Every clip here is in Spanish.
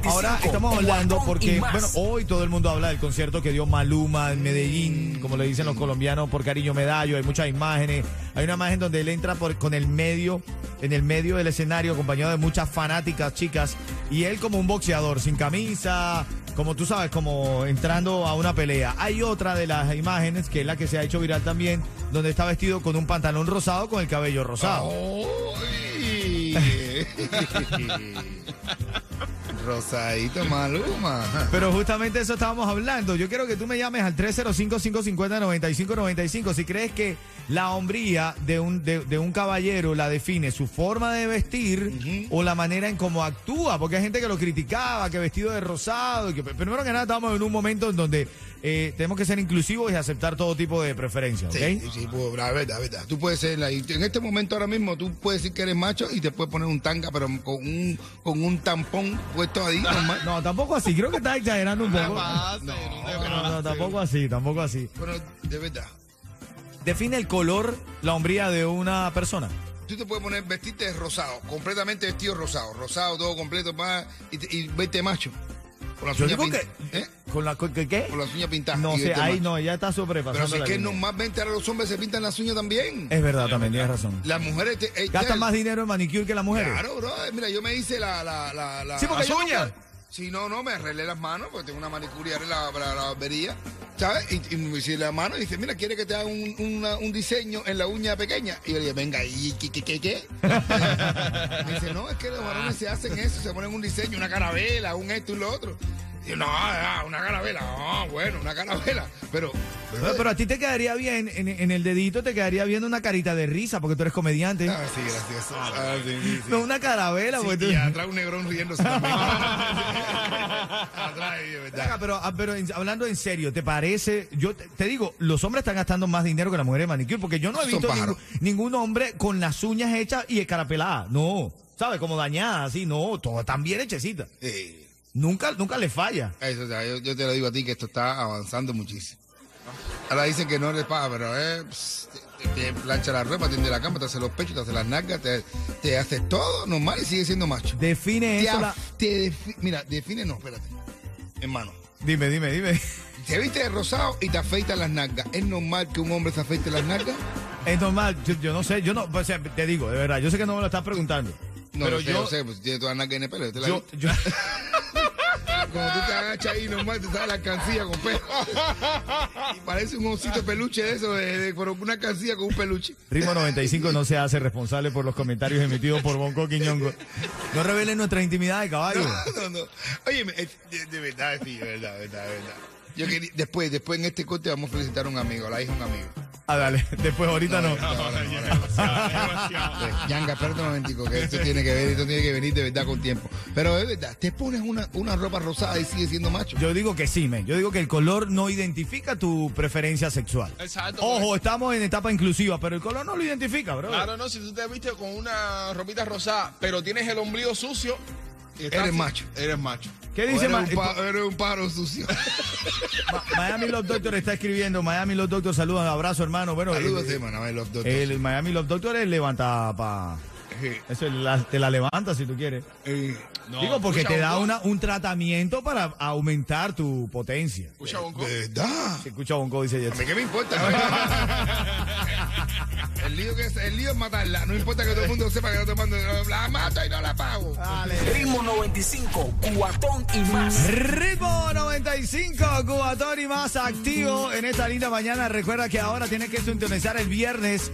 Ritmo 95. Ahora estamos hablando porque, bueno, hoy todo el mundo habla del concierto que dio Maluma en Medellín, como le dicen los colombianos, por cariño medallo. Hay muchas imágenes. Hay una imagen donde él entra por, con el medio, en el medio del escenario, acompañado de muchas fanáticas chicas. Y él como un boxeador, sin camisa, como tú sabes, como entrando a una pelea. Hay otra de las imágenes, que es la que se ha hecho viral también, donde está vestido con un pantalón rosado con el cabello rosado. Rosadito Maluma. Pero justamente eso estábamos hablando. Yo quiero que tú me llames al 305-550-9595 si crees que la hombría de un, de, de un caballero la define su forma de vestir o la manera en cómo actúa. Porque hay gente que lo criticaba, que vestido de rosado. Y que, primero que nada, estamos en un momento en donde eh, tenemos que ser inclusivos y aceptar todo tipo de preferencias. ¿ok? Sí, sí, pues, la verdad, la verdad. Tú puedes ser, la- en este momento ahora mismo, tú puedes decir que eres macho y te puedes poner un tanga, pero con un, con un tampón puesto ahí, normal. No, tampoco así. Creo que estás exagerando un poco. No, No, no, tampoco así, tampoco así. Pero de verdad, Define el color, la hombría de una persona. tú te puedes poner, vestirte rosado, completamente vestido rosado, rosado, todo completo, pa, y, y verte macho. Con las Yo digo que. ¿eh? ¿Con la con- qué? Con las uñas pintadas. No y sé, verte ahí no, ya está sobrepasando. Pero si es la que línea. normalmente ahora los hombres se pintan las uñas también. Es verdad, también tienes razón. Las mujeres te, eh, Gastan más dinero en manicure que las mujeres. Claro, bro. Mira, yo me hice la. la, la, la Sí, porque las uñas. Sí, no, no, me arreglé las manos porque tengo una manicuria en la, para la barbería. ¿Sabes? Y, y me hice la mano y dice, mira, ¿quiere que te haga un, una- un diseño en la uña pequeña? Y yo le dije, venga, ¿y qué, qué, qué? qué? me dice, no, es que los varones se hacen eso, se ponen un diseño, una carabela, un esto y lo otro. No, ah, una carabela, ah, bueno, una carabela. Pero, Pero, pero a ti te quedaría bien, en, en el dedito te quedaría bien una carita de risa porque tú eres comediante. Ah, sí, gracias. Ah, sí, sí, sí. No una carabela, Sí, porque tú- y atrás un negrón riéndose también. atrás, de verdad. pero, ah, pero hablando en serio, ¿te parece? Yo te, te digo, los hombres están gastando más dinero que las mujeres de manicure porque yo no he visto ningún, ningún hombre con las uñas hechas y escarapeladas. No, ¿sabes? Como dañadas, así, no, todas están bien hechecitas. Sí. Nunca, nunca le falla. Eso, o sea, yo, yo te lo digo a ti que esto está avanzando muchísimo. Ahora dicen que no eres paga, pero eh, pss, te, te plancha la ropa, tiende la cama, te hace los pechos, te hace las nalgas, te, te haces todo normal y sigue siendo macho. Define Te eso. af- la- defi- mira, define, no, espérate. Hermano, Dime, dime, dime. te viste de rosado y te afeitas las nalgas. ¿Es normal que un hombre se afeite las nalgas? Es normal, yo, yo no sé, yo no, o sea, te digo, de verdad, yo sé que no me lo estás preguntando. No pero lo sé, yo, sé, pues tiene todas las nalgas en el pelo. yo te la yo, yo- Cuando tú te agachas ahí normal, te sale la alcancía con pelo. Y parece un osito peluche de eso, de, de- pero una alcancía con un peluche. Ritmo 95 no se hace responsable por los comentarios emitidos por Bonco Quiñongo. No revelen nuestra intimidad de caballo. No, no, no. Oye, de, de verdad, sí, de verdad, de verdad, de verdad. Yo quería, después, después en este corte vamos a felicitar a un amigo, a la hija de un amigo. Ah, dale, después ahorita no. Yanga, espérate un momentico, que esto tiene que ver, esto tiene que venir de verdad con tiempo. Pero de verdad, te pones una, una ropa rosada y sigues siendo macho. Yo digo que sí, men. Yo digo que el color no identifica tu preferencia sexual. Exacto. Ojo, estamos en etapa inclusiva, pero el color no lo identifica, bro. Claro, no, si tú te viste con una ropita rosada, pero tienes el ombligo sucio. Eres macho. Eres macho. ¿Qué dice un pa- eres un pájaro sucio. Ma- Miami Love Doctor está escribiendo. Miami Love Doctor, saludos, abrazo, hermano. Bueno, Saludos, el, hermano, a los dos. el Miami Love Doctor es levanta pa. Eso la- te la levanta si tú quieres. No, Digo, porque te da una, un tratamiento para aumentar tu potencia. Escucha, Bonco. De verdad. Se escucha Bonco, dice ¿A Jets. mí qué me importa? el, lío que es, el lío es matarla. No importa que todo el mundo sepa que la tomando. La mato y no la pago. Ritmo 95, cuatón y más. Ritmo 95, Cubatón y más activo en esta linda mañana. Recuerda que ahora tienes que sintonizar el viernes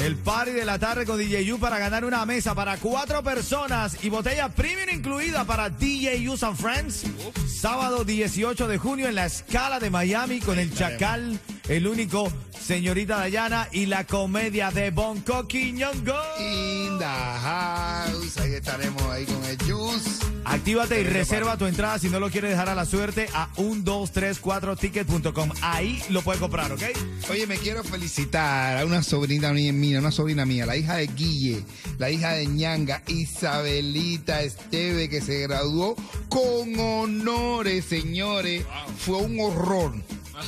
el party de la tarde con DJ U para ganar una mesa para cuatro personas y botella premium incluida para DJ U and Friends. Sábado 18 de junio en la escala de Miami con el Chacal, el único, señorita Dayana y la comedia de Bonco Quiñongo. In the house. Ahí estaremos ahí con el juice. Actívate y reserva tu entrada si no lo quieres dejar a la suerte a 1234ticket.com. Ahí lo puedes comprar, ¿ok? Oye, me quiero felicitar a una sobrina mía, una sobrina mía, la hija de Guille, la hija de Ñanga, Isabelita Esteve, que se graduó con honores, señores. Fue un horror.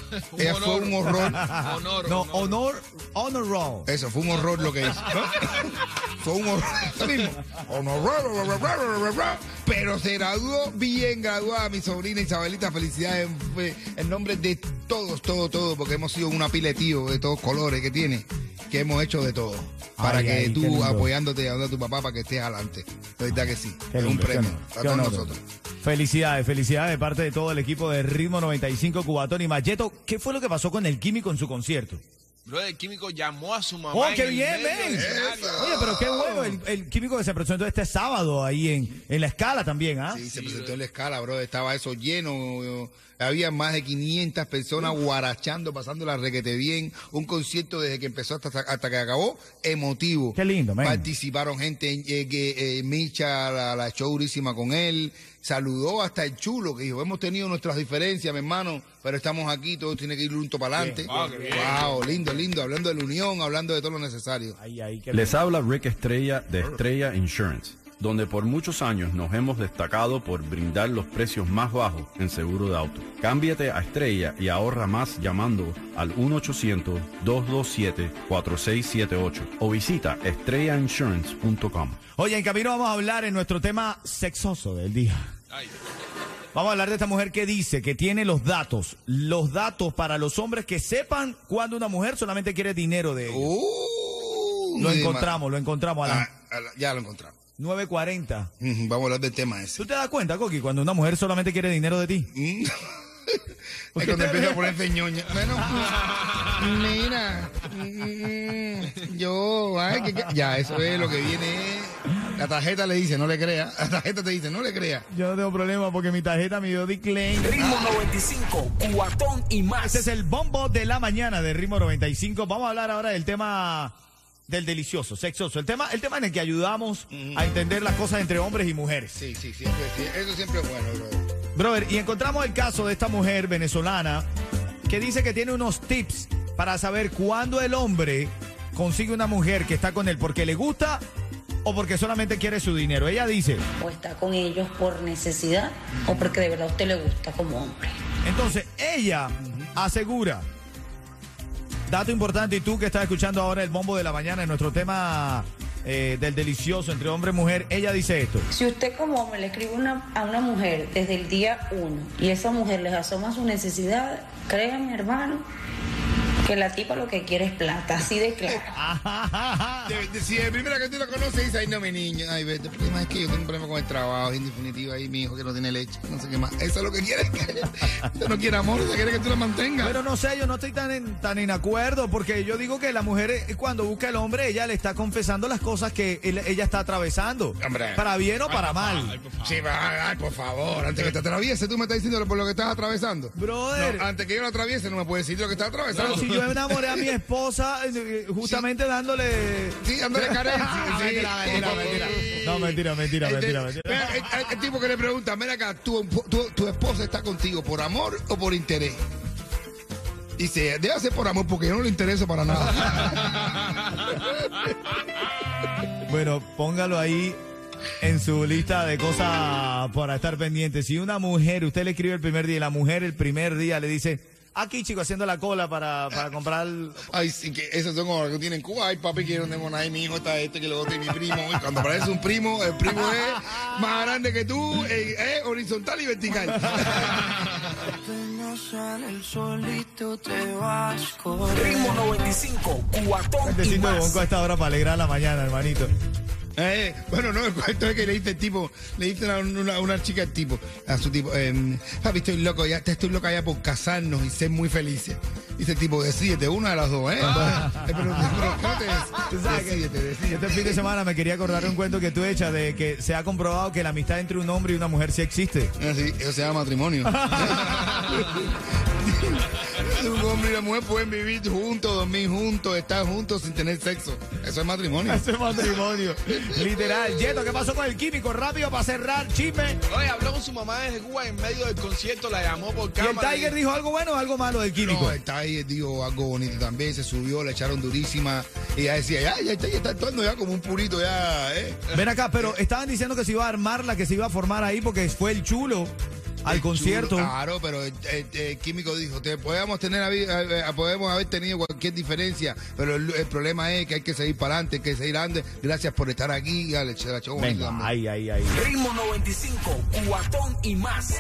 Ella fue un horror. Honor. No, honor. honor, roll. Eso, fue un horror lo que hizo. fue un horror. Honor. Pero se graduó bien graduada mi sobrina Isabelita. Felicidades en, en nombre de todos, todo, todo, porque hemos sido una pila de tíos de todos colores que tiene, que hemos hecho de todo. Para Ay, que ay, tú apoyándote y ayudando a tu papá para que estés adelante. De verdad que sí. Qué es un lindo, premio para todos nosotros. Felicidades, felicidades de parte de todo el equipo de Ritmo 95 Cubatón y Mayeto. ¿Qué fue lo que pasó con el químico en su concierto? Brother, el químico llamó a su mamá. ¡Oh, qué bien, men! Oye, pero qué bueno el, el químico que se presentó este sábado ahí en, en la escala también, ¿ah? Sí, se presentó en la escala, bro. Estaba eso lleno. Había más de 500 personas guarachando, pasando la requete bien. Un concierto desde que empezó hasta, hasta que acabó, emotivo. Qué lindo, man. Participaron gente, eh, que eh, Micha, la, la show durísima con él. Saludó hasta el chulo, que dijo, hemos tenido nuestras diferencias, mi hermano, pero estamos aquí, todo tiene que ir junto para adelante. Ah. Wow, lindo, lindo. Hablando de la unión, hablando de todo lo necesario. Les habla Rick Estrella de Estrella Insurance, donde por muchos años nos hemos destacado por brindar los precios más bajos en seguro de auto. Cámbiate a Estrella y ahorra más llamando al 1-800-227-4678 o visita estrellainsurance.com. Oye, en camino vamos a hablar en nuestro tema sexoso del día. Ay, Vamos a hablar de esta mujer que dice que tiene los datos, los datos para los hombres que sepan cuando una mujer solamente quiere dinero de ellos. Uh, lo encontramos, lo encontramos Ah, ya lo encontramos. 9.40. Ujú, Vamos a hablar del tema ese. ¿Tú te das cuenta, Coqui, cuando una mujer solamente quiere dinero de ti? Mm. ¿Por Es cuando te empieza a ponerse ñoña. Bueno, mira, mm, yo, ay, que- que- ya, eso es lo que viene. La tarjeta le dice, no le crea. La tarjeta te dice, no le crea. Yo no tengo problema porque mi tarjeta me dio decline. Ritmo 95, cuatón y más. Este es el bombo de la mañana de Ritmo 95. Vamos a hablar ahora del tema del delicioso, sexoso. El tema, el tema en el que ayudamos a entender las cosas entre hombres y mujeres. Sí, sí, siempre, sí, eso siempre es bueno, bro. Brother, y encontramos el caso de esta mujer venezolana que dice que tiene unos tips para saber cuándo el hombre consigue una mujer que está con él porque le gusta o porque solamente quiere su dinero. Ella dice, o está con ellos por necesidad o porque de verdad a usted le gusta como hombre. entonces ella asegura, dato importante, y tú que estás escuchando ahora el bombo de la mañana en nuestro tema eh, del delicioso entre hombre y mujer, ella dice esto. Si usted como hombre le escribe una- a una mujer desde el día uno y esa mujer les asoma su necesidad, créanme hermano, que la tipa lo que quiere es plata, así de claro. De- de- si de primera que tú la conoces, dice, ay, no, mi niño. Ay, vete, el problema es que yo tengo un problema con el trabajo, en definitiva, ahí mi hijo que no tiene leche, no sé qué más. Eso es lo que quiere. Ella no quiere amor, ella quiere que tú la mantengas. Pero no sé, yo no estoy tan en, tan en acuerdo porque yo digo que la mujer eh, cuando busca al hombre, ella le está confesando las cosas que él- ella está atravesando. Hombre. Para bien o para mal. Sí, ay, por favor, antes que te atraviese, tú me estás diciendo por lo que estás atravesando. Brother. No, antes que yo lo atraviese, no me puedes decir lo que estás atravesando. Si yo enamoré a mi esposa eh, eh, justamente dándole... Sí, ándale carencia. Ah, sí. mentira, mentira, mentira. No, mentira, mentira, El, mentira, el- mentira. el- el- el tipo que le pregunta, mira acá, ¿tu, tu, tu esposa está contigo por amor o por interés? Dice, debe ser por amor porque yo no le intereso para nada. Bueno, póngalo ahí en su lista de cosas para estar pendiente. Si una mujer, usted le escribe el primer día y la mujer el primer día le dice, aquí chico, haciendo la cola para, para comprar... Ay, sí, que esos son como los que tienen en Cuba. Ay, papi, que yo no tengo nada. y mi hijo está este, que lo otro, y mi primo. Y cuando aparece un primo, el primo es más grande que tú, eh, es horizontal y vertical. Sale el solito, te vas. Ritmo 95, cuatón Necesito bonco a esta hora para alegrar la mañana, hermanito. Eh, bueno, no, el cuento es que le dice tipo, le dice a una, una chica al tipo, a su tipo, eh, papi, estoy loco, ya estoy loca ya por casarnos y ser muy felices. Dice el tipo, decídete, una de las dos, ¿eh? Eh, pero, pero, ¿cómo te Tú des- sabes que decídete, decídete. Este fin de semana me quería acordar de un cuento que tú echas de que se ha comprobado que la amistad entre un hombre y una mujer sí existe. Ah, sí, eso se llama matrimonio. Un hombre y una mujer pueden vivir juntos, dormir juntos, estar juntos sin tener sexo. Eso es matrimonio. Ese matrimonio. Literal. Yeto, ¿qué pasó con el químico? Rápido para cerrar, chisme. Oye, habló con su mamá desde Cuba en medio del concierto, la llamó por ¿Y el cámara. Tiger dijo algo bueno o algo malo del químico? No, el Tiger dijo algo bonito también, se subió, le echaron durísima y ya decía, ya, ya está, ya está actuando ya como un purito, ya, eh. Ven acá, pero estaban diciendo que se iba a armar la que se iba a formar ahí porque fue el chulo al El concierto. chulo, claro, pero el, el- el químico dijo, te, podemos, tener, eh, eh, podemos haber tenido cualquier diferencia, pero el, el problema es que hay que seguir para adelante, hay que seguir adelante. Gracias por estar aquí. Ya, le eché la echó bonito Venga, ahí, ahí, ahí. Ritmo 95, cuatón y más.